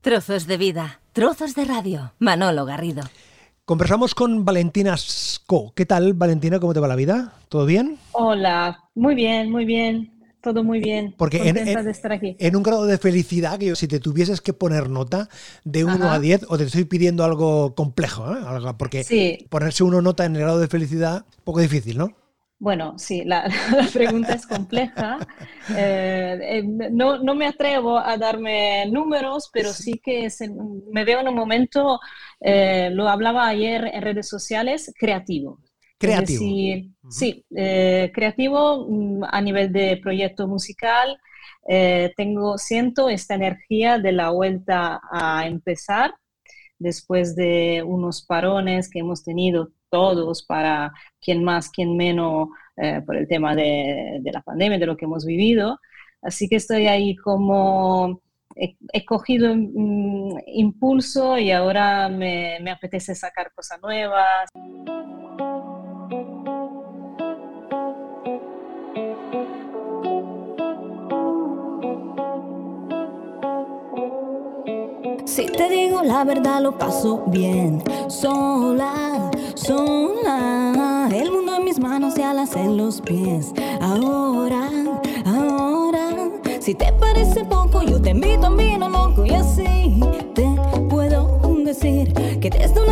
Trozos de vida, trozos de radio. Manolo Garrido. Conversamos con Valentina Sco. ¿Qué tal, Valentina? ¿Cómo te va la vida? ¿Todo bien? Hola, muy bien, muy bien. Todo muy bien. Porque en, en, un grado de felicidad, que si te tuvieses que poner nota de 1 a 10, o te estoy pidiendo algo complejo, ¿eh? porque ponerse uno nota en el grado de felicidad, poco difícil, ¿no? Bueno, sí, la, pregunta es compleja. Eh, eh, no, no, me atrevo a darme números, pero sí que me veo en un momento, eh, lo hablaba ayer en redes sociales, creativo. Creativo. Sí, creativo mm, a nivel de proyecto musical. tengo, siento esta energía de la vuelta a empezar después de unos parones que hemos tenido todos, para quien más, quien menos, eh, por el tema de, la pandemia, de lo que hemos vivido. Así que estoy ahí como, he, cogido impulso y ahora me, me apetece sacar cosas nuevas. Si te digo la verdad, lo paso bien. Sola, sola. El mundo en mis manos y alas en los pies. Ahora, ahora. Si te parece poco, yo te invito a vino loco y así te puedo decir que desde un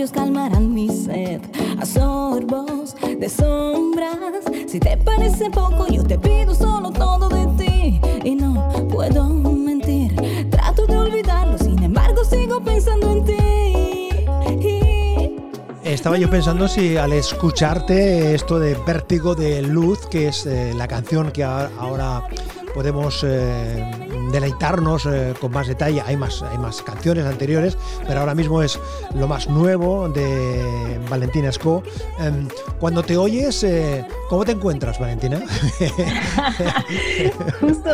labios calmarán mi sed. A sorbos de sombras. Si te parece poco, yo te pido solo todo de ti. Y no puedo mentir. Trato de olvidarlo, sin embargo, sigo pensando en ti. Estaba yo pensando si al escucharte esto de Vértigo de Luz, que es eh, la canción que ahora podemos eh, deleitarnos eh, con más detalle. Hay más, hay más canciones anteriores, pero ahora mismo es lo más nuevo de Valentina Esco. Em, cuando te oyes, eh, ¿cómo te encuentras, Valentina? justo,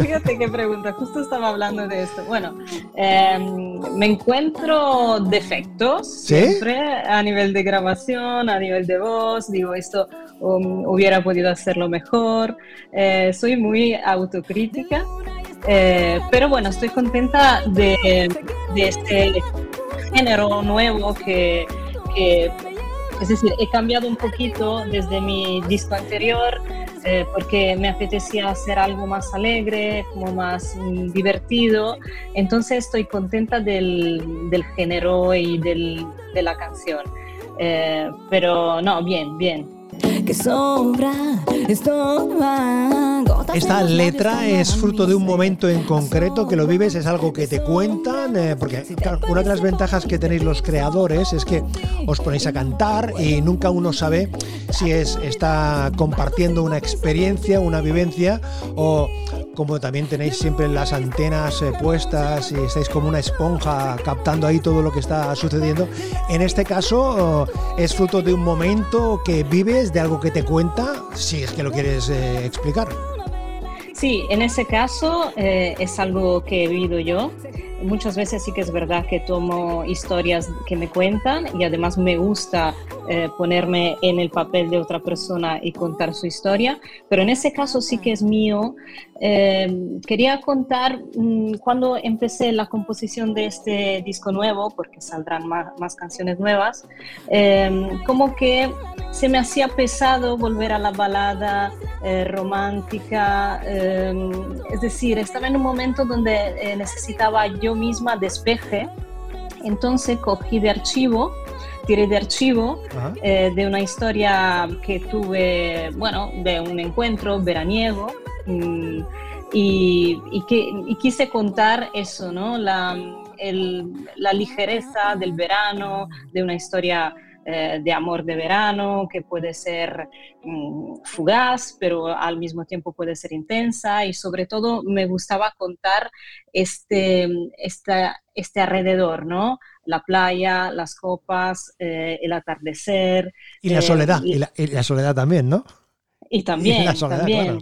fíjate qué pregunta, justo estaba hablando de esto. Bueno, em, me encuentro defectos siempre a nivel de grabación, a nivel de voz, digo, esto um, hubiera podido hacerlo mejor. Eh, soy muy autocrítica eh, pero bueno, estoy contenta de, este género nuevo que, es decir, he cambiado un poquito desde mi disco anterior eh, porque me apetecía hacer algo más alegre, como más mm, divertido. Entonces estoy contenta del, del género y del, de la canción. Eh, pero no, bien, bien que sobra, Esta letra es fruto de un momento en concreto que lo vives, es algo que te cuentan, eh, porque una de las ventajas que tenéis los creadores es que os ponéis a cantar y nunca uno sabe si es, está compartiendo una experiencia, una vivencia o como también tenéis siempre las antenas eh, puestas y estáis como una esponja captando ahí todo lo que está sucediendo. En este caso es fruto de un momento que vives, de algo que te cuenta, si es que lo quieres eh, explicar. Sí, en ese caso eh, es algo que he vivido yo muchas veces sí que es verdad que tomo historias que me cuentan y además me gusta eh, ponerme en el papel de otra persona y contar su historia, pero en ese caso sí que es mío. Eh, quería contar mm, cuando empecé la composición de este disco nuevo, porque saldrán más, canciones nuevas, eh, como que se me hacía pesado volver a la balada romántica, es decir, estaba en un momento donde necesitaba yo misma despeje. Entonces cogí de archivo, tiré de archivo eh, de una historia que tuve, bueno, de un encuentro veraniego. Mm, y, que, quise contar eso, ¿no? La, la ligereza del verano, de una historia eh, de amor de verano, que puede ser mm, fugaz, pero al mismo tiempo puede ser intensa y sobre todo me gustaba contar este, este alrededor, ¿no? La playa, las copas, eh, el atardecer. Y la soledad, y, la, soledad también, ¿no? Y también, también.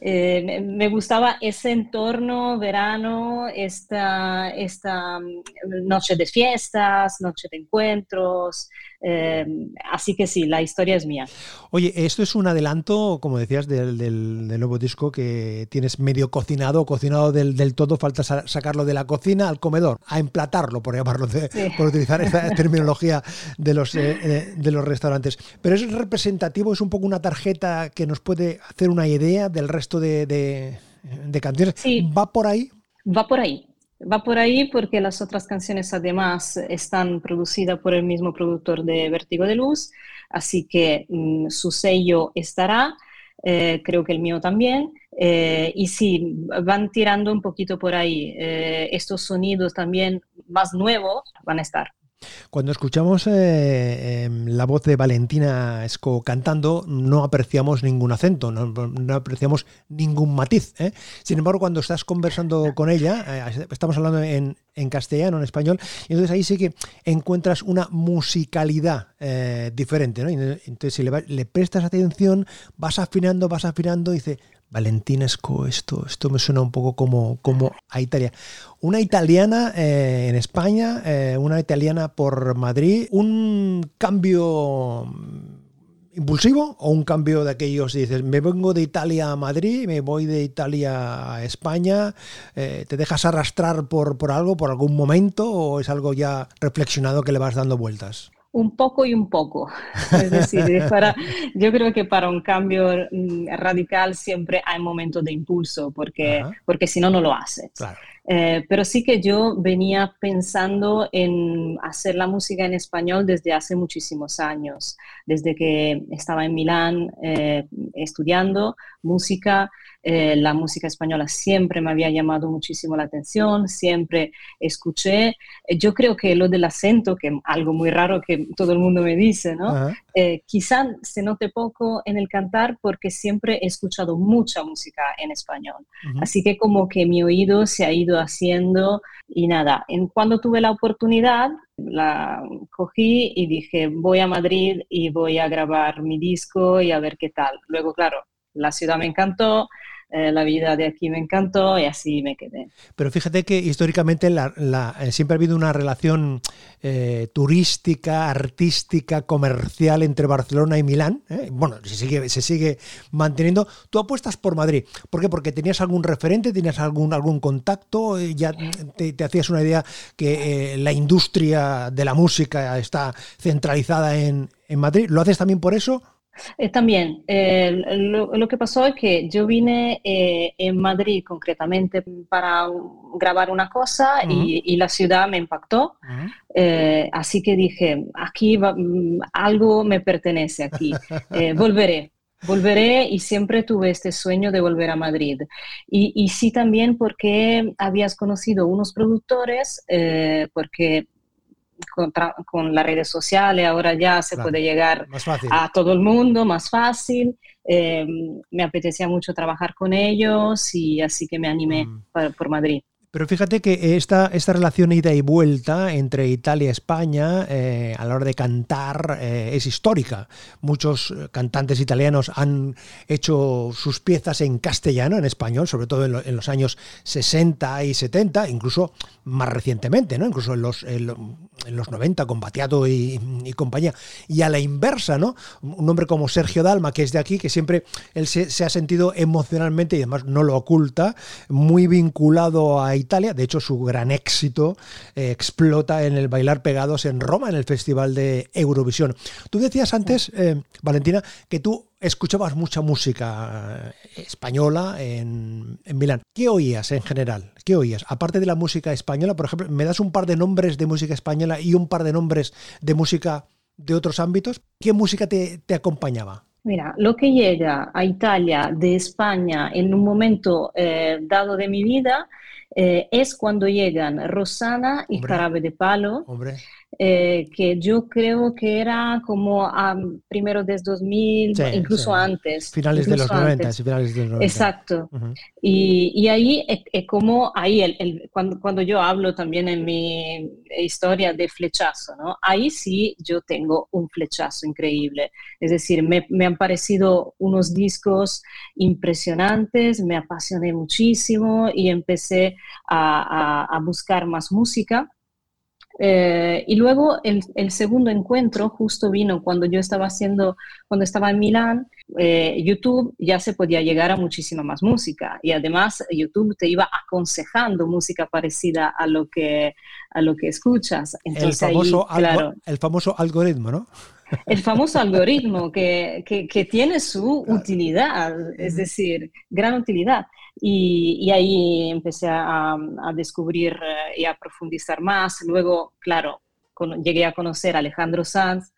Eh, me gustaba ese entorno, verano, esta, esta mm, noche de fiestas, noche de encuentros. Eh, así que sí, la historia es mía. Oye, esto es un adelanto, como decías, del, nuevo disco que tienes medio cocinado, cocinado del, todo, falta sacarlo de la cocina al comedor, a emplatarlo, por llamarlo, por utilizar esta terminología de los, eh, de los restaurantes. Pero es representativo, es un poco una tarjeta que nos puede hacer una idea del resto de, canciones. ¿Va por ahí? Va por ahí. Va por ahí porque las otras canciones además están producidas por el mismo productor de Vértigo de Luz, así que mm, su sello estará, eh, creo que el mío también, eh, y sí, van tirando un poquito por ahí. Eh, estos sonidos también más nuevos van a estar. Cuando escuchamos eh, em, la voz de Valentina Esco cantando, no apreciamos ningún acento, no, apreciamos ningún matiz. ¿eh? Sin embargo, cuando estás conversando con ella, eh, estamos hablando en, castellano, en español, y entonces ahí sí que encuentras una musicalidad diferente. entonces, si le, prestas atención, vas afinando, vas afinando, dice, Valentinesco, esto, esto me suena un poco como, como a Italia. Una italiana eh, en España, eh, una italiana por Madrid, un cambio impulsivo o un cambio de aquellos, dices, me vengo de Italia a Madrid, me voy de Italia a España, eh, ¿te dejas arrastrar por, por algo, por algún momento o es algo ya reflexionado que le vas dando vueltas? Un poco y un poco. Es decir, para, yo creo que para un cambio mm, radical siempre hay momentos de impulso, porque, porque si no, no lo haces. Eh, pero sí que yo venía pensando en hacer la música en español desde hace muchísimos años, desde que estaba en Milán eh, estudiando música. Eh, la música española siempre me había llamado muchísimo la atención, siempre escuché. Eh, yo creo que lo del acento, que es algo muy raro que todo el mundo me dice, ¿no? Eh, quizá se note poco en el cantar porque siempre he escuchado mucha música en español. Así que como que mi oído se ha ido haciendo y nada, en, cuando tuve la oportunidad, la cogí y dije, voy a Madrid y voy a grabar mi disco y a ver qué tal. Luego, claro, la ciudad me encantó, eh, la vida de aquí me encantó y así me quedé. Pero fíjate que históricamente eh, siempre ha habido una relación eh, turística, artística, comercial entre Barcelona y Milán. Bueno, se sigue, manteniendo. Tú apuestas por Madrid. ¿Por qué? Porque tenías algún referente, tenías algún, algún contacto, ya te, hacías una idea que la industria de la música está centralizada en, en Madrid. ¿Lo haces también por eso? Eh, también, eh, lo, que pasó es que yo vine eh, en Madrid concretamente para grabar una cosa y, la ciudad me impactó. así que dije, aquí mm, algo me pertenece aquí, volveré. Volveré y siempre tuve este sueño de volver a Madrid. Y, y sí también porque habías conocido unos productores, porque con, las redes sociales, ahora ya se puede llegar a todo el mundo más fácil. Eh, me apetecía mucho trabajar con ellos y así que me animé mm. por Madrid. Pero fíjate que esta, esta relación ida y vuelta entre Italia y España eh, a la hora de cantar eh, es histórica. Muchos eh, cantantes italianos han hecho sus piezas en castellano, en español, sobre todo en, los años 60 y 70, incluso más recientemente, ¿no? incluso en los, en, los 90 con Batiato y, compañía. Y a la inversa, ¿no? un hombre como Sergio Dalma, que es de aquí, que siempre él se, se ha sentido emocionalmente y además no lo oculta, muy vinculado a Italia. De hecho, su gran éxito eh, explota en el Bailar Pegados en Roma, en el Festival de Eurovisión. Tú decías antes, eh, Valentina, que tú escuchabas mucha música eh, española en, en, Milán. ¿Qué oías en general? ¿Qué oías? Aparte de la música española, por ejemplo, ¿me das un par de nombres de música española y un par de nombres de música de otros ámbitos? ¿Qué música te, te acompañaba? Mira, lo que llega a Italia de España en un momento dado de mi vida eh, es cuando llegan Rosana y Jarabe de Palo. Eh, que yo creo que era como a primero de 2000, incluso antes. Finales de los 90, finales de los 90. Exacto. y, y, ahí es, como, ahí el, cuando, cuando yo hablo también en mi historia de flechazo, ¿no? Ahí sí yo tengo un flechazo increíble. Es decir, me, me han parecido unos discos impresionantes, me apasioné muchísimo y empecé a, a, a buscar más música eh, y luego el, el, segundo encuentro justo vino cuando yo estaba haciendo, cuando estaba en Milán, eh, YouTube ya se podía llegar a muchísima más música y además YouTube te iba aconsejando música parecida a lo que, a lo que escuchas. Entonces, el, famoso claro, el famoso algoritmo, ¿no? El famoso algoritmo que, que, que tiene su utilidad, es decir, gran utilidad. Y, ahí empecé a, descubrir eh, y a profundizar más. Luego, claro, llegué a conocer a Alejandro Sanz.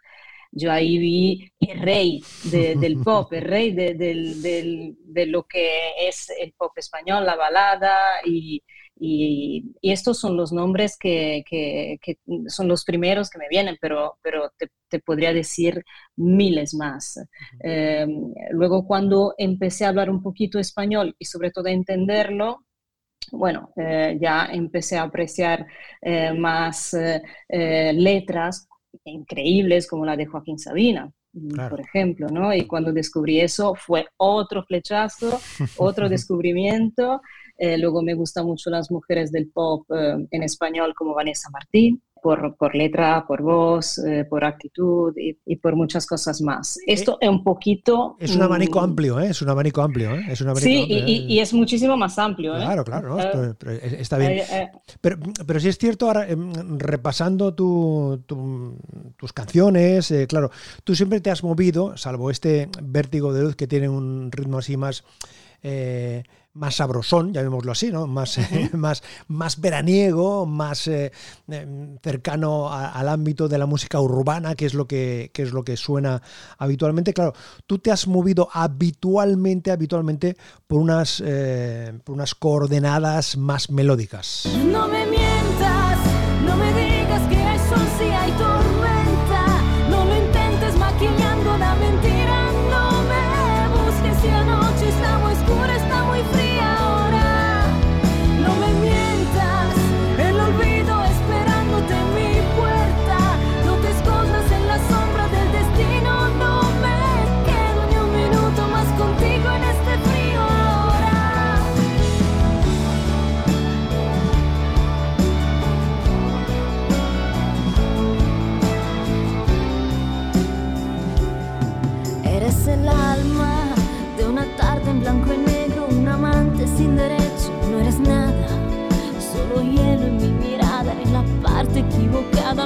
Yo ahí vi el rey del pop, el rey de, de, lo que es el pop español, la balada y, y, estos son los nombres que, que, son los primeros que me vienen, pero, pero te, te podría decir miles más. Eh, luego cuando empecé a hablar un poquito español y sobre todo a entenderlo, bueno, eh, ya empecé a apreciar eh, más letras increíbles como la de Joaquín Sabina. por ejemplo, ¿no? Y cuando descubrí eso fue otro flechazo, otro descubrimiento eh, luego me gustan mucho las mujeres del pop eh, en español como Vanessa Martín, por, por letra, por voz, eh, por actitud y, por muchas cosas más. Esto es un poquito... Es un abanico amplio, ¿eh? Es un abanico amplio, ¿eh? Es un abanico sí, y, y, es muchísimo más amplio. Claro, claro, está bien. Pero, pero sí es cierto, ahora em, repasando tu, tus canciones, claro, tú siempre te has movido, salvo este vértigo de luz que tiene un ritmo así más más sabrosón, llamémoslo así, ¿no? Más, más, más veraniego, más eh, em, cercano al ámbito de la música urbana, que es lo que, es lo que suena habitualmente. Claro, tú te has movido habitualmente, habitualmente por unas, eh, por unas coordenadas más melódicas. No me mientas, no me digas que hay sol si hay tormenta,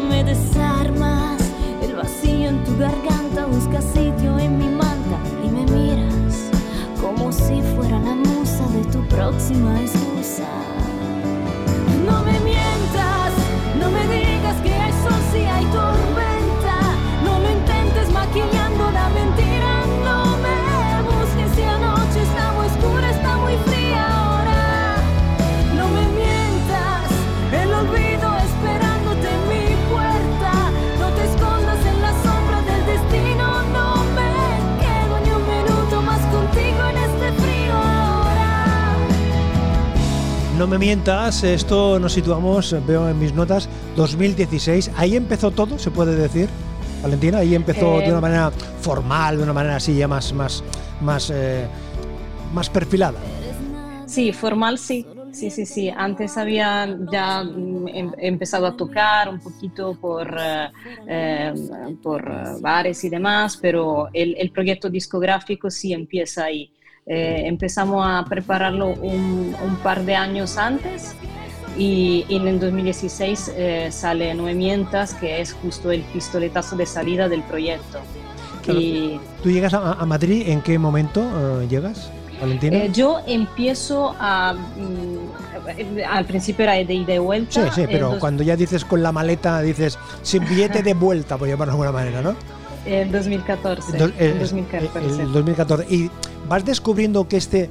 me desarmas. El vacío en tu garganta busca sitio en mi manta y me miras como si fuera la musa de tu próxima excusa. No me mientas, esto nos situamos, veo en mis notas, 2016. Ahí empezó todo, se puede decir, Valentina. Ahí empezó de una eh, manera formal, de una manera así ya más, más, más, eh, más perfilada. Sí, formal sí. Sí, sí, sí. Antes había ya em, empezado a tocar un poquito por, eh, por bares y demás, pero el, el proyecto discográfico sí empieza ahí. Eh, empezamos a prepararlo un, par de años antes y, en el 2016 eh, sale Nueve Mientas, que es justo el pistoletazo de salida del proyecto. y, ¿Tú llegas a, Madrid? ¿En qué momento eh, llegas? Valentina? yo empiezo a. Mm, al principio era de ida y vuelta. Sí, sí, pero cuando ya dices con la maleta, dices sin billete de vuelta, por llamarlo de alguna manera, ¿no? En 2014. 2014. el 2014. Y vas descubriendo que este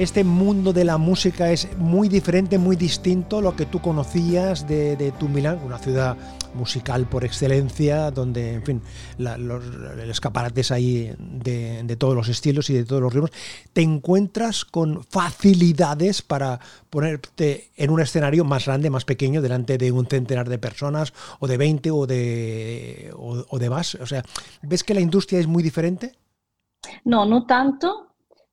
este mundo de la música es muy diferente, muy distinto a lo que tú conocías de, de tu Milán, una ciudad musical por excelencia, donde, en fin, los, escaparates ahí de, todos los estilos y de todos los ritmos, te encuentras con facilidades para ponerte en un escenario más grande, más pequeño, delante de un centenar de personas, o de 20 o de, o de más. O sea, ¿ves que la industria es muy diferente? No, no tanto,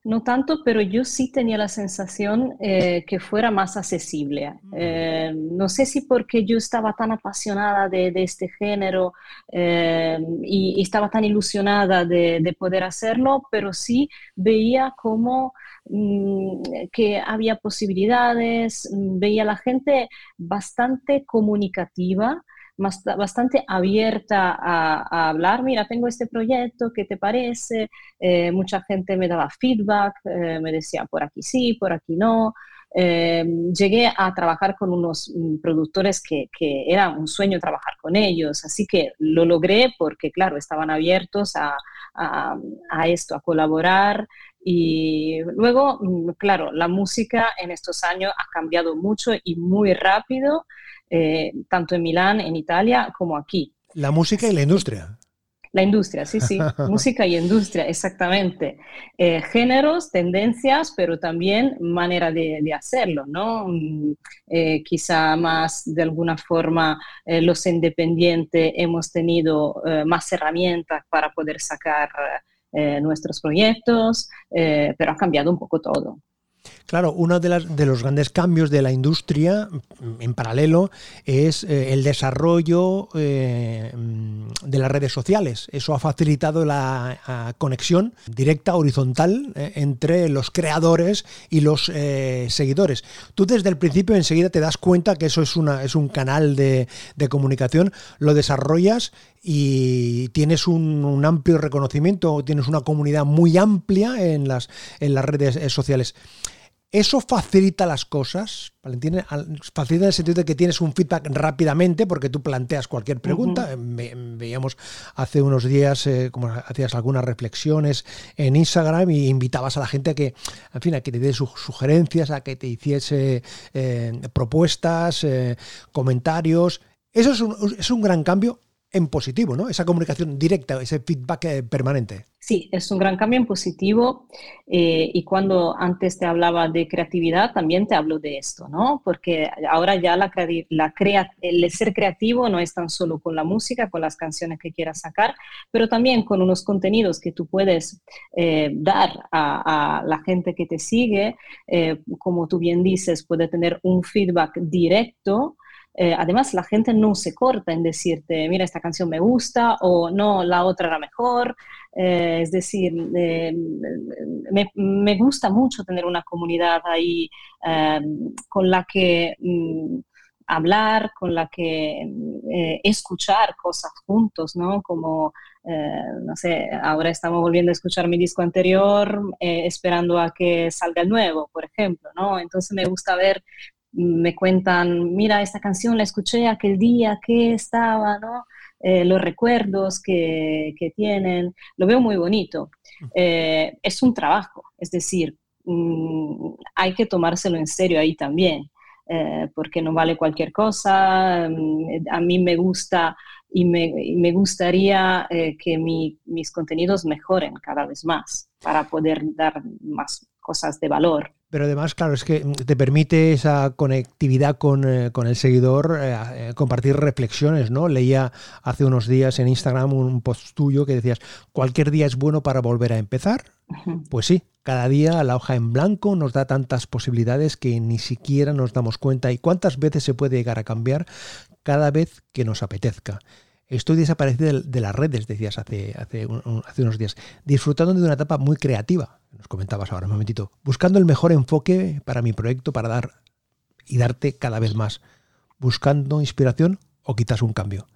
no tanto, pero yo sí tenía la sensación eh, que fuera más accesible. Eh, no sé si porque yo estaba tan apasionada de, este género eh, y, estaba tan ilusionada de, poder hacerlo, pero sí veía como mm, que había posibilidades, mm, veía a la gente bastante comunicativa bastante abierta a, hablar, mira, tengo este proyecto, ¿qué te parece? Eh, mucha gente me daba feedback, eh, me decía, por aquí sí, por aquí no. Eh, llegué a trabajar con unos mm, productores que, que, era un sueño trabajar con ellos, así que lo logré porque, claro, estaban abiertos a, a, a esto, a colaborar. Y luego, mm, claro, la música en estos años ha cambiado mucho y muy rápido. Eh, tanto en Milán, en Italia, como aquí. La música y la industria. La industria, sí, sí, música y industria, exactamente. Eh, géneros, tendencias, pero también manera de, hacerlo, ¿no? Mm, eh, quizá más de alguna forma los independientes hemos tenido más herramientas para poder sacar nuestros proyectos, pero ha cambiado un poco todo. Claro, uno de, los grandes cambios de la industria mm, en paralelo es eh, el desarrollo eh, mm, de las redes sociales. Eso ha facilitado la conexión directa, horizontal, eh, entre los creadores y los seguidores. Tú desde el principio enseguida te das cuenta que eso es, un canal de, comunicación, lo desarrollas y tienes un, amplio reconocimiento, tienes una comunidad muy amplia en las redes sociales. Eso facilita las cosas, Valentina, facilita en el sentido de que tienes un feedback rápidamente porque tú planteas cualquier pregunta. veíamos hace unos días eh, como hacías algunas reflexiones en Instagram y invitabas a la gente a que, en fin, a que te diese sugerencias, a que te hiciese eh, propuestas, eh, comentarios. Eso es un, es un gran cambio en positivo, ¿no? Esa comunicación directa, ese feedback eh, permanente. Sí, es un gran cambio en positivo eh, y cuando antes te hablaba de creatividad, también te hablo de esto, ¿no? Porque ahora ya la, la el ser creativo no es tan solo con la música, con las canciones que quieras sacar, pero también con unos contenidos que tú puedes eh, dar a, la gente que te sigue, como tú bien dices, puede tener un feedback directo eh, además, la gente no se corta en decirte, mira, esta canción me gusta o no, la otra era mejor. Eh, es decir, eh, me, gusta mucho tener una comunidad ahí con la que mm, hablar, con la que escuchar cosas juntos, ¿no? Como, no sé, ahora estamos volviendo a escuchar mi disco anterior esperando a que salga el nuevo, por ejemplo, ¿no? Entonces me gusta ver me cuentan, mira, esta canción la escuché aquel día que estaba, ¿no? Eh, los recuerdos que, tienen, lo veo muy bonito. Eh, es un trabajo, es decir, mm, hay que tomárselo en serio ahí también, eh, porque no vale cualquier cosa. Mm, a mí me gusta y me, gustaría que mis contenidos mejoren cada vez más para poder dar más cosas de valor. Pero además, claro, es que te permite esa conectividad con, eh, el seguidor, eh, eh, compartir reflexiones, ¿no? Leía hace unos días en Instagram un post tuyo que decías, cualquier día es bueno para volver a empezar. Pues sí, cada día la hoja en blanco nos da tantas posibilidades que ni siquiera nos damos cuenta. ¿Y cuántas veces se puede llegar a cambiar? Cada vez que nos apetezca. Estoy desaparecido de, las redes, decías hace, unos días, disfrutando de una etapa muy creativa, nos comentabas ahora un momentito, buscando el mejor enfoque para mi proyecto, para dar y darte cada vez más, buscando inspiración o quizás un cambio.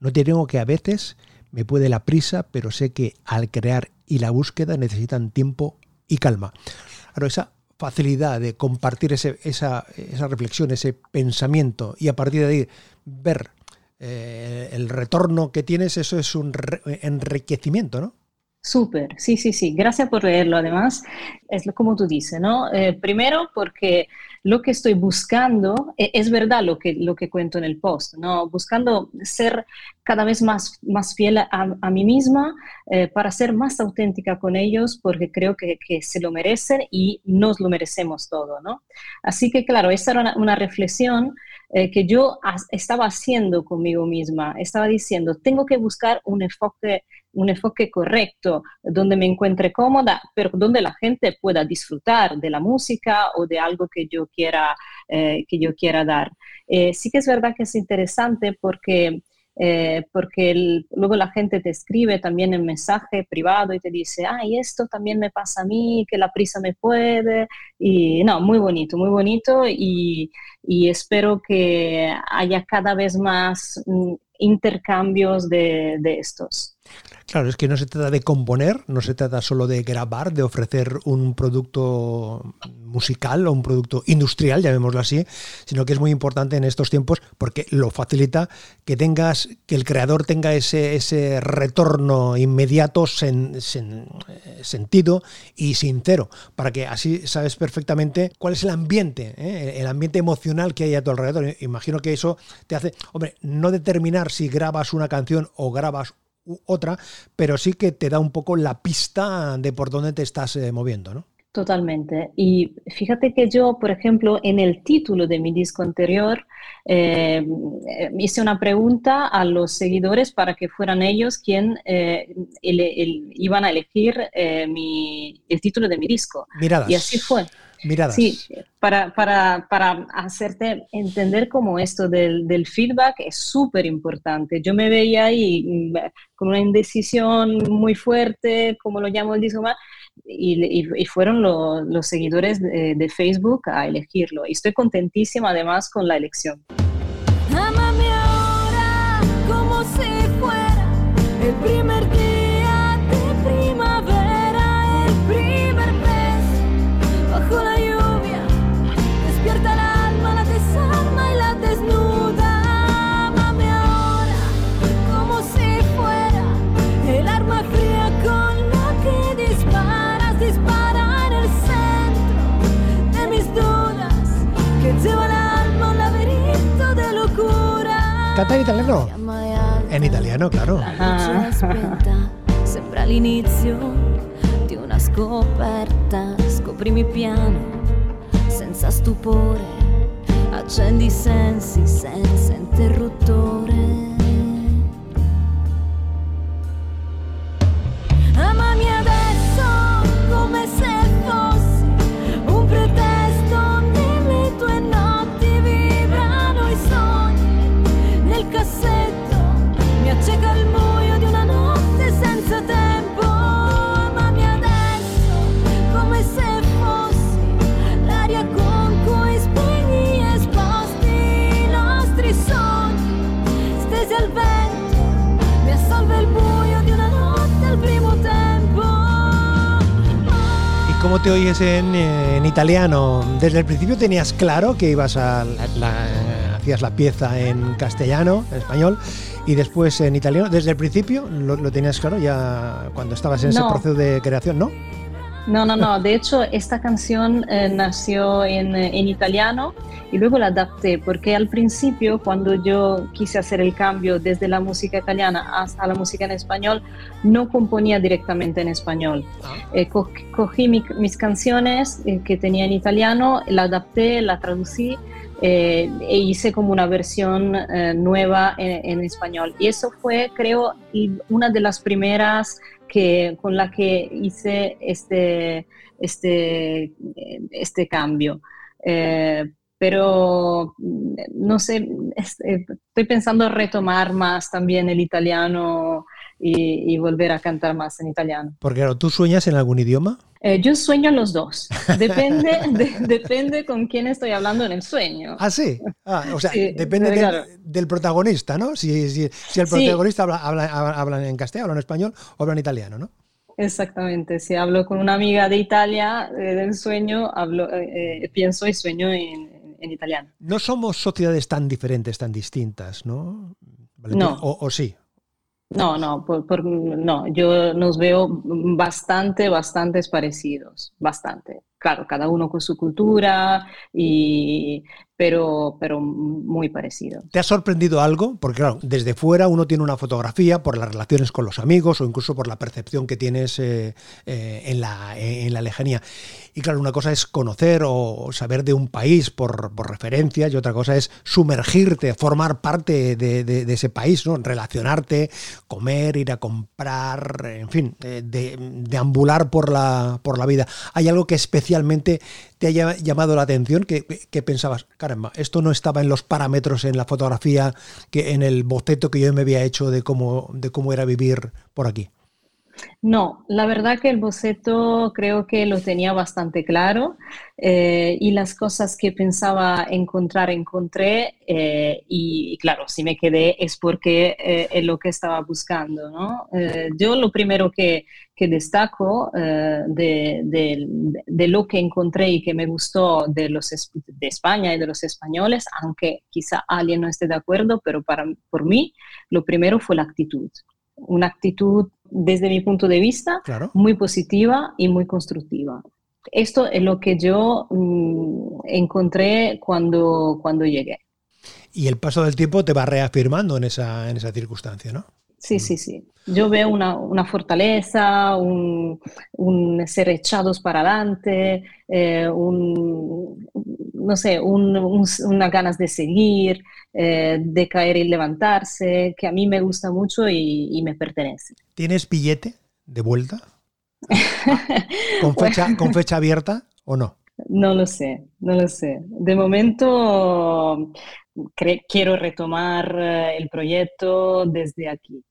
No te digo que a veces me puede la prisa, pero sé que al crear y la búsqueda necesitan tiempo y calma. Claro, esa facilidad de compartir esa, esa reflexión, ese pensamiento y a partir de ahí ver eh, el retorno que tienes, eso es un enriquecimiento, ¿no? Súper, sí, sí, sí. Gracias por leerlo. Además, es como tú dices, ¿no? Eh, primero porque lo que estoy buscando, e, es verdad lo que, lo que cuento en el post, ¿no? Buscando ser cada vez más, más fiel a, mí misma eh, para ser más auténtica con ellos porque creo que, que, se lo merecen y nos lo merecemos todo, ¿no? Así que claro, esa era una, reflexión eh, que yo estaba haciendo conmigo misma, estaba diciendo, tengo que buscar un enfoque un enfoque correcto, donde me encuentre cómoda, pero donde la gente pueda disfrutar de la música o de algo que yo quiera, eh, que yo quiera dar. Eh, sí que es verdad que es interesante porque eh, porque luego la gente te escribe también en mensaje privado y te dice, ay, esto también me pasa a mí, que la prisa me puede. Y no, muy bonito, muy bonito y, espero que haya cada vez más mm, intercambios de estos. Claro, es que no se trata de componer, no se trata solo de grabar, de ofrecer un producto musical o un producto industrial, llamémoslo así, sino que es muy importante en estos tiempos porque lo facilita que tengas, que el creador tenga ese, ese retorno inmediato, sentido y sincero, para que así sabes perfectamente cuál es el ambiente, ¿eh? el ambiente emocional que hay a tu alrededor. Imagino que eso te hace, hombre, no determinar si grabas una canción o grabas otra, pero sí que te da un poco la pista de por dónde te estás eh, moviendo, ¿no? Totalmente. Y fíjate que yo, por ejemplo, en el título de mi disco anterior, eh, hice una pregunta a los seguidores para que fueran ellos quien eh, iban a elegir mi, el título de mi disco. Miradas. Y así fue. Sí, para, para, para hacerte entender cómo esto del, del feedback es súper importante. Yo me veía ahí mm, con una indecisión muy fuerte, como lo llamo el disco más, y, y, fueron los seguidores de, Facebook a elegirlo. Y estoy contentísima además con la elección. Canta en italiano? En italiano, claro. Sembra l'inizio di una scoperta. Scoprimi piano, senza stupore. Accendi i sensi senza interruttore. ¿Cómo te oyes en, italiano? ¿Desde el principio tenías claro que ibas a hacías la pieza en castellano, en español, y después en italiano? ¿Desde el principio lo, tenías claro ya cuando estabas en ese proceso de creación, no? No, no, no. De hecho, esta canción eh, nació en, en, italiano y luego la adapté porque al principio, cuando yo quise hacer el cambio desde la música italiana hasta la música en español, no componía directamente en español. Ah. Eh, cogí mis canciones eh, que tenía en italiano, la adapté, la traducí e hice como una versión nueva en, en, español. Y eso fue, creo, una de las primeras que, con la que hice este, este, este cambio. Eh, pero no sé, eh, estoy pensando retomar más también el italiano y, volver a cantar más en italiano. Porque ¿tú sueñas en algún idioma? Eh, yo sueño los dos. Depende, depende con quién estoy hablando en el sueño. Ah, sí. Ah, o sea, depende del, protagonista, ¿no? Si, si, si el protagonista habla, habla, en castellano, habla en español o habla en italiano, ¿no? Exactamente. Si hablo con una amiga de Italia eh, del sueño, hablo, eh, pienso y sueño en, en, italiano. No somos sociedades tan diferentes, tan distintas, ¿no? No. O, o sí. No, no, no, yo nos veo bastante, bastante parecidos, bastante. Claro, cada uno con su cultura y pero, pero muy parecido. ¿Te ha sorprendido algo? Porque claro, desde fuera uno tiene una fotografía por las relaciones con los amigos o incluso por la percepción que tienes eh, eh, en, la, en la lejanía. Y claro, una cosa es conocer o saber de un país por, por referencias y otra cosa es sumergirte, formar parte de, ese país, ¿no? relacionarte, comer, ir a comprar, en fin, de, deambular por la, por la vida. ¿Hay algo que especialmente te haya llamado la atención que, pensabas, esto no estaba en los parámetros en la fotografía, que en el boceto que yo me había hecho de cómo, de cómo era vivir por aquí. No, la verdad que el boceto creo que lo tenía bastante claro eh, y las cosas que pensaba encontrar encontré eh, y, claro, si me quedé es porque eh, es lo que estaba buscando. ¿no? yo lo primero que, que destaco de, de, lo que encontré y que me gustó de, los, de España y de los españoles, aunque quizá alguien no esté de acuerdo, pero para, por mí lo primero fue la actitud una actitud desde mi punto de vista muy positiva y muy constructiva. Esto es lo que yo mm, encontré cuando, cuando llegué. Y el paso del tiempo te va reafirmando en esa, en esa circunstancia, ¿no? Sí, sí, sí. Yo veo una, fortaleza, un, ser echados para adelante, eh, un, no sé, unas ganas de seguir, eh, de caer y levantarse, que a mí me gusta mucho y, me pertenece. ¿Tienes billete de vuelta? ¿Con fecha, ¿Con fecha abierta o no? No lo sé, no lo sé. De momento quiero retomar eh, el proyecto desde aquí.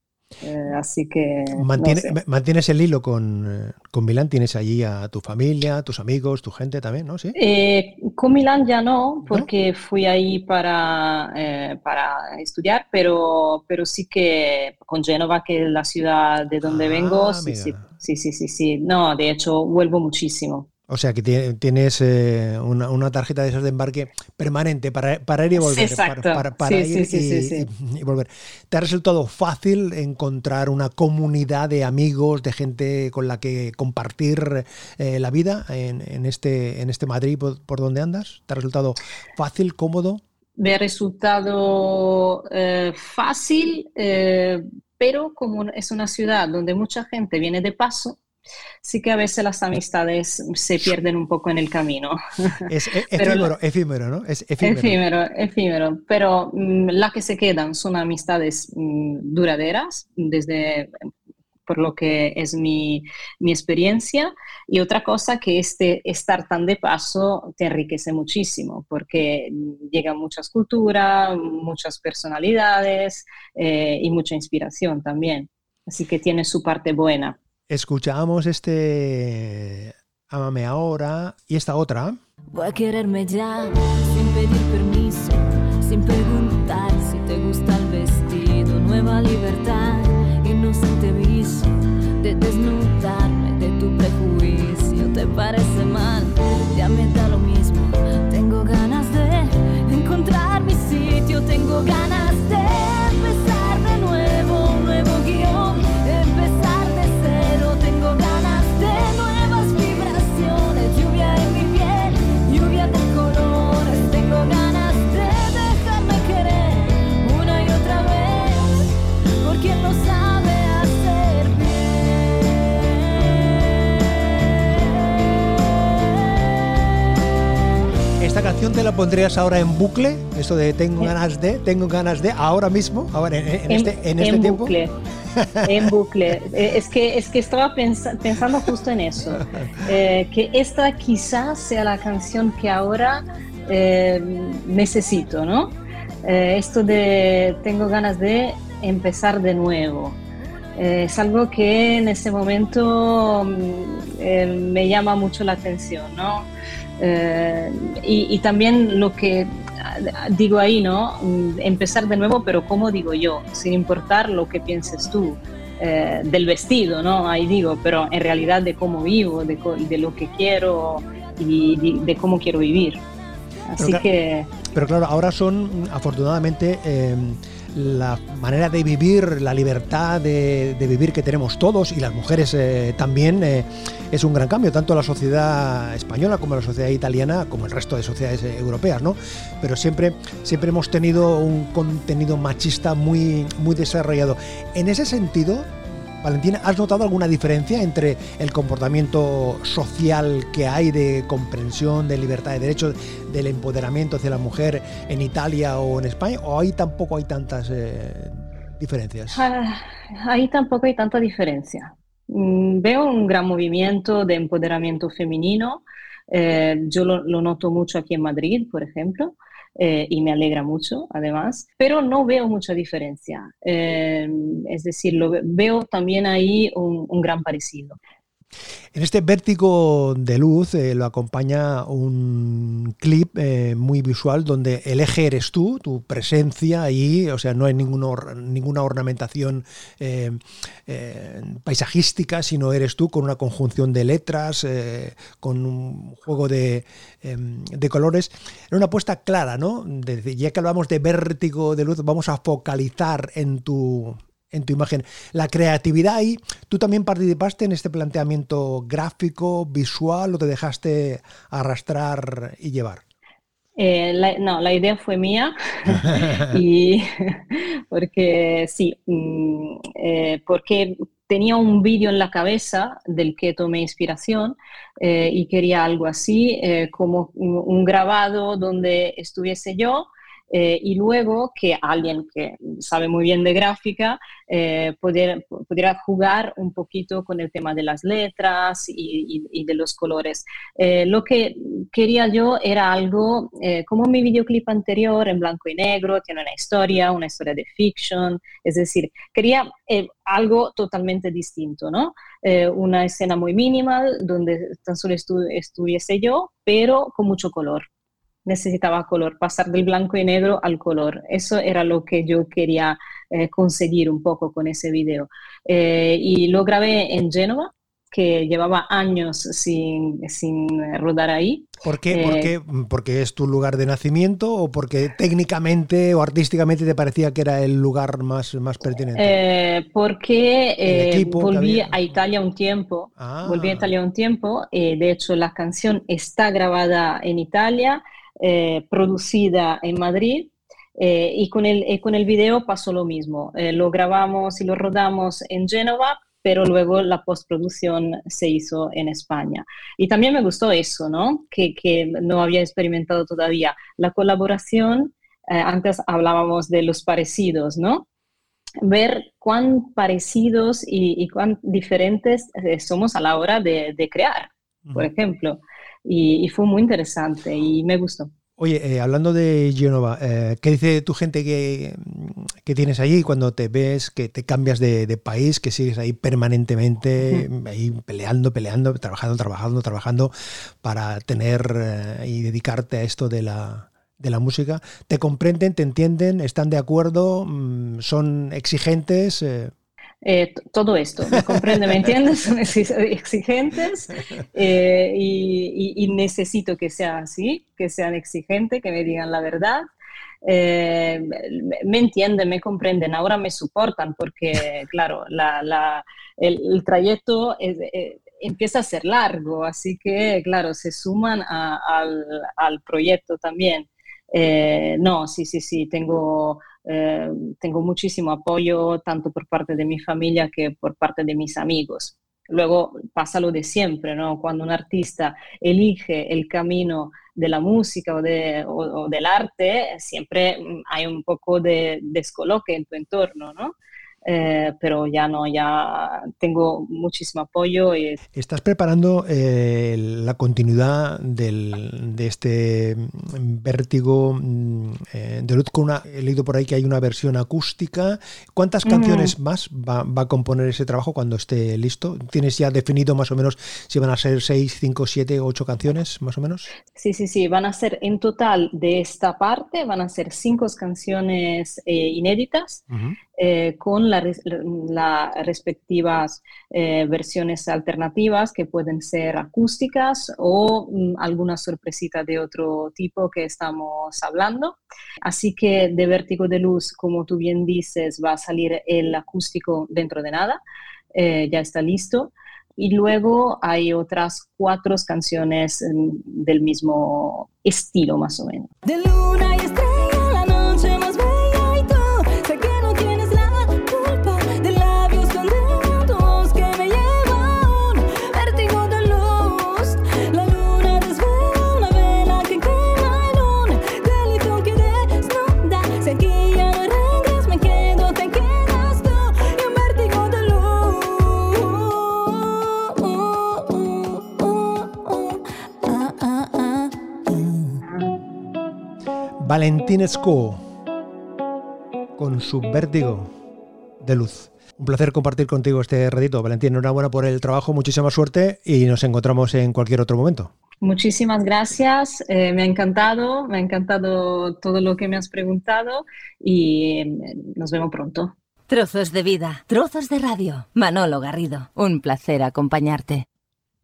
Eh, así que. ¿Mantienes el hilo con, eh, con, Milán? ¿Tienes allí a tu familia, tus amigos, tu gente también, no? ¿Sí? Eh, con Milán ya no, porque fui ahí para, para estudiar, pero, pero sí que con Génova, que es la ciudad de donde ah, vengo, sí, sí, sí, sí, sí. No, de hecho, vuelvo muchísimo. O sea que tienes eh, una, tarjeta de esos de embarque permanente para, ir y volver. Exacto. Para, ir y, volver. ¿Te ha resultado fácil encontrar una comunidad de amigos, de gente con la que compartir eh, la vida en, este, en este Madrid por, donde andas? ¿Te ha resultado fácil, cómodo? Me ha resultado eh, fácil, pero como es una ciudad donde mucha gente viene de paso, sí que a veces las amistades se pierden un poco en el camino. Es e-, efímero, efímero, ¿no? Es efímero. Efímero, pero mm, las que se quedan son amistades mm, duraderas, desde por lo que es mi, mi, experiencia. Y otra cosa que este estar tan de paso te enriquece muchísimo, porque llegan muchas culturas, muchas personalidades eh, y mucha inspiración también. Así que tiene su parte buena. Escuchamos este Amame ahora y esta otra. Voy a quererme ya, sin pedir permiso, sin preguntar si te gusta el vestido. Nueva libertad, canción te la pondrías ahora en bucle? Eso de tengo ganas de, tengo ganas de, ahora mismo, ahora en, este, en este tiempo. Bucle. en bucle. Eh, es que, es que estaba pensando justo en eso. Eh, que esta quizás sea la canción que ahora eh, necesito, ¿no? esto de tengo ganas de empezar de nuevo. es algo que en ese momento mm, me llama mucho la atención, ¿no? Eh, y, también lo que digo ahí, ¿no? Empezar de nuevo, pero como digo yo, sin importar lo que pienses tú. Eh, del vestido, ¿no? Ahí digo, pero en realidad de cómo vivo, de, de lo que quiero y de, cómo quiero vivir. Así que... Pero claro, ahora son, afortunadamente, eh, la manera de vivir, la libertad de, vivir que tenemos todos y las mujeres eh, también, eh, es un gran cambio, tanto la sociedad española como la sociedad italiana, como el resto de sociedades europeas, ¿no? Pero siempre, siempre hemos tenido un contenido machista muy, muy desarrollado. En ese sentido, Valentina, ¿has notado alguna diferencia entre el comportamiento social que hay de comprensión, de libertad de derechos, del empoderamiento hacia la mujer en Italia o en España? ¿O ahí tampoco hay tantas eh, diferencias? Ah, ahí tampoco hay tanta diferencia. Mm, veo un gran movimiento de empoderamiento femenino. Eh, yo lo noto mucho aquí en Madrid, por ejemplo. Eh, y me alegra mucho, además, pero no veo mucha diferencia. Eh, es decir, lo, veo también ahí un, un gran parecido. En este vértigo de luz eh, lo acompaña un clip eh, muy visual donde el eje eres tú, tu presencia ahí, o sea, no hay ninguna, ornamentación eh, paisajística, sino eres tú con una conjunción de letras, con un juego de, de, colores. Era una apuesta clara, ¿no? ya que hablamos de vértigo de luz, vamos a focalizar en tu en tu imagen. La creatividad ahí, ¿tú también participaste en este planteamiento gráfico, visual o te dejaste arrastrar y llevar? Eh, no, la idea fue mía y porque sí, mm, eh, porque tenía un vídeo en la cabeza del que tomé inspiración eh, y quería algo así, como un, grabado donde estuviese yo eh, y luego que alguien que sabe muy bien de gráfica eh, pudiera, jugar un poquito con el tema de las letras y, de los colores. Eh, lo que quería yo era algo como mi videoclip anterior en blanco y negro, tiene una historia, una historia de fiction, es decir, quería algo totalmente distinto, ¿no? una escena muy minimal donde tan solo estuviese yo, pero con mucho color necesitaba color, pasar del blanco y negro al color. Eso era lo que yo quería eh, conseguir un poco con ese video. Eh, y lo grabé en Génova, que llevaba años sin, sin rodar ahí. ¿Por qué? ¿Por eh, qué? ¿Porque es tu lugar de nacimiento o porque técnicamente o artísticamente te parecía que era el lugar más, más pertinente? porque volví a Italia un tiempo. Volví a ah. Italia un tiempo. de hecho, la canción está grabada en Italia. Eh, producida en Madrid. Eh, y con el, con el video pasó lo mismo. Eh, lo grabamos y lo rodamos en Génova, pero luego la postproducción se hizo en España. Y también me gustó eso, ¿no? Que, que no había experimentado todavía. La colaboración, antes hablábamos de los parecidos, ¿no? Ver cuán parecidos y, cuán diferentes somos a la hora de, de crear, por ejemplo y, fue muy interesante y me gustó. Oye, eh, hablando de Genova, eh, ¿qué dice tu gente que, que, tienes allí cuando te ves, que te cambias de, país, que sigues ahí permanentemente, ahí peleando, peleando, trabajando, trabajando, trabajando para tener eh, y dedicarte a esto de la, de la música? ¿Te comprenden, te entienden, están de acuerdo, mm, son exigentes? Eh, todo esto, ¿me comprende? ¿Me entiendes? Son exigentes eh, y, necesito que sea así, que sean exigentes, que me digan la verdad. Eh, me entienden, me comprenden, ahora me soportan porque, claro, el, trayecto empieza a ser largo, así que, claro, se suman al, al, proyecto también. no, sí, sí, sí, tengo eh, tengo muchísimo apoyo tanto por parte de mi familia que por parte de mis amigos. Luego pasa lo de siempre, ¿no? Cuando un artista elige el camino de la música o, de, o del arte, siempre hay un poco de descoloque en tu entorno, ¿no? Eh, pero ya no, ya tengo muchísimo apoyo. Y... ¿Estás preparando eh, la continuidad del, de este vértigo mm, eh, de luz con una, he leído por ahí que hay una versión acústica. ¿Cuántas canciones más va, va, a componer ese trabajo cuando esté listo? ¿Tienes ya definido más o menos si van a ser 6, 5, 7, 8 canciones más o menos? Sí, sí, sí, van a ser en total de esta parte, van a ser cinco canciones inéditas. Eh, con las respectivas eh, versiones alternativas que pueden ser acústicas o mm, alguna sorpresita de otro tipo que estamos hablando. Así que de Vértigo de Luz, como tú bien dices, va a salir el acústico dentro de nada, eh, ya está listo. Y luego hay otras cuatro canciones mm, del mismo estilo, más o menos. De luna y Valentín Esco con su vértigo de luz. Un placer compartir contigo este redito. Valentín, enhorabuena por el trabajo, muchísima suerte y nos encontramos en cualquier otro momento. Muchísimas gracias, eh, me ha encantado, me ha encantado todo lo que me has preguntado y eh, nos vemos pronto. Trozos de vida, trozos de radio. Manolo Garrido, un placer acompañarte.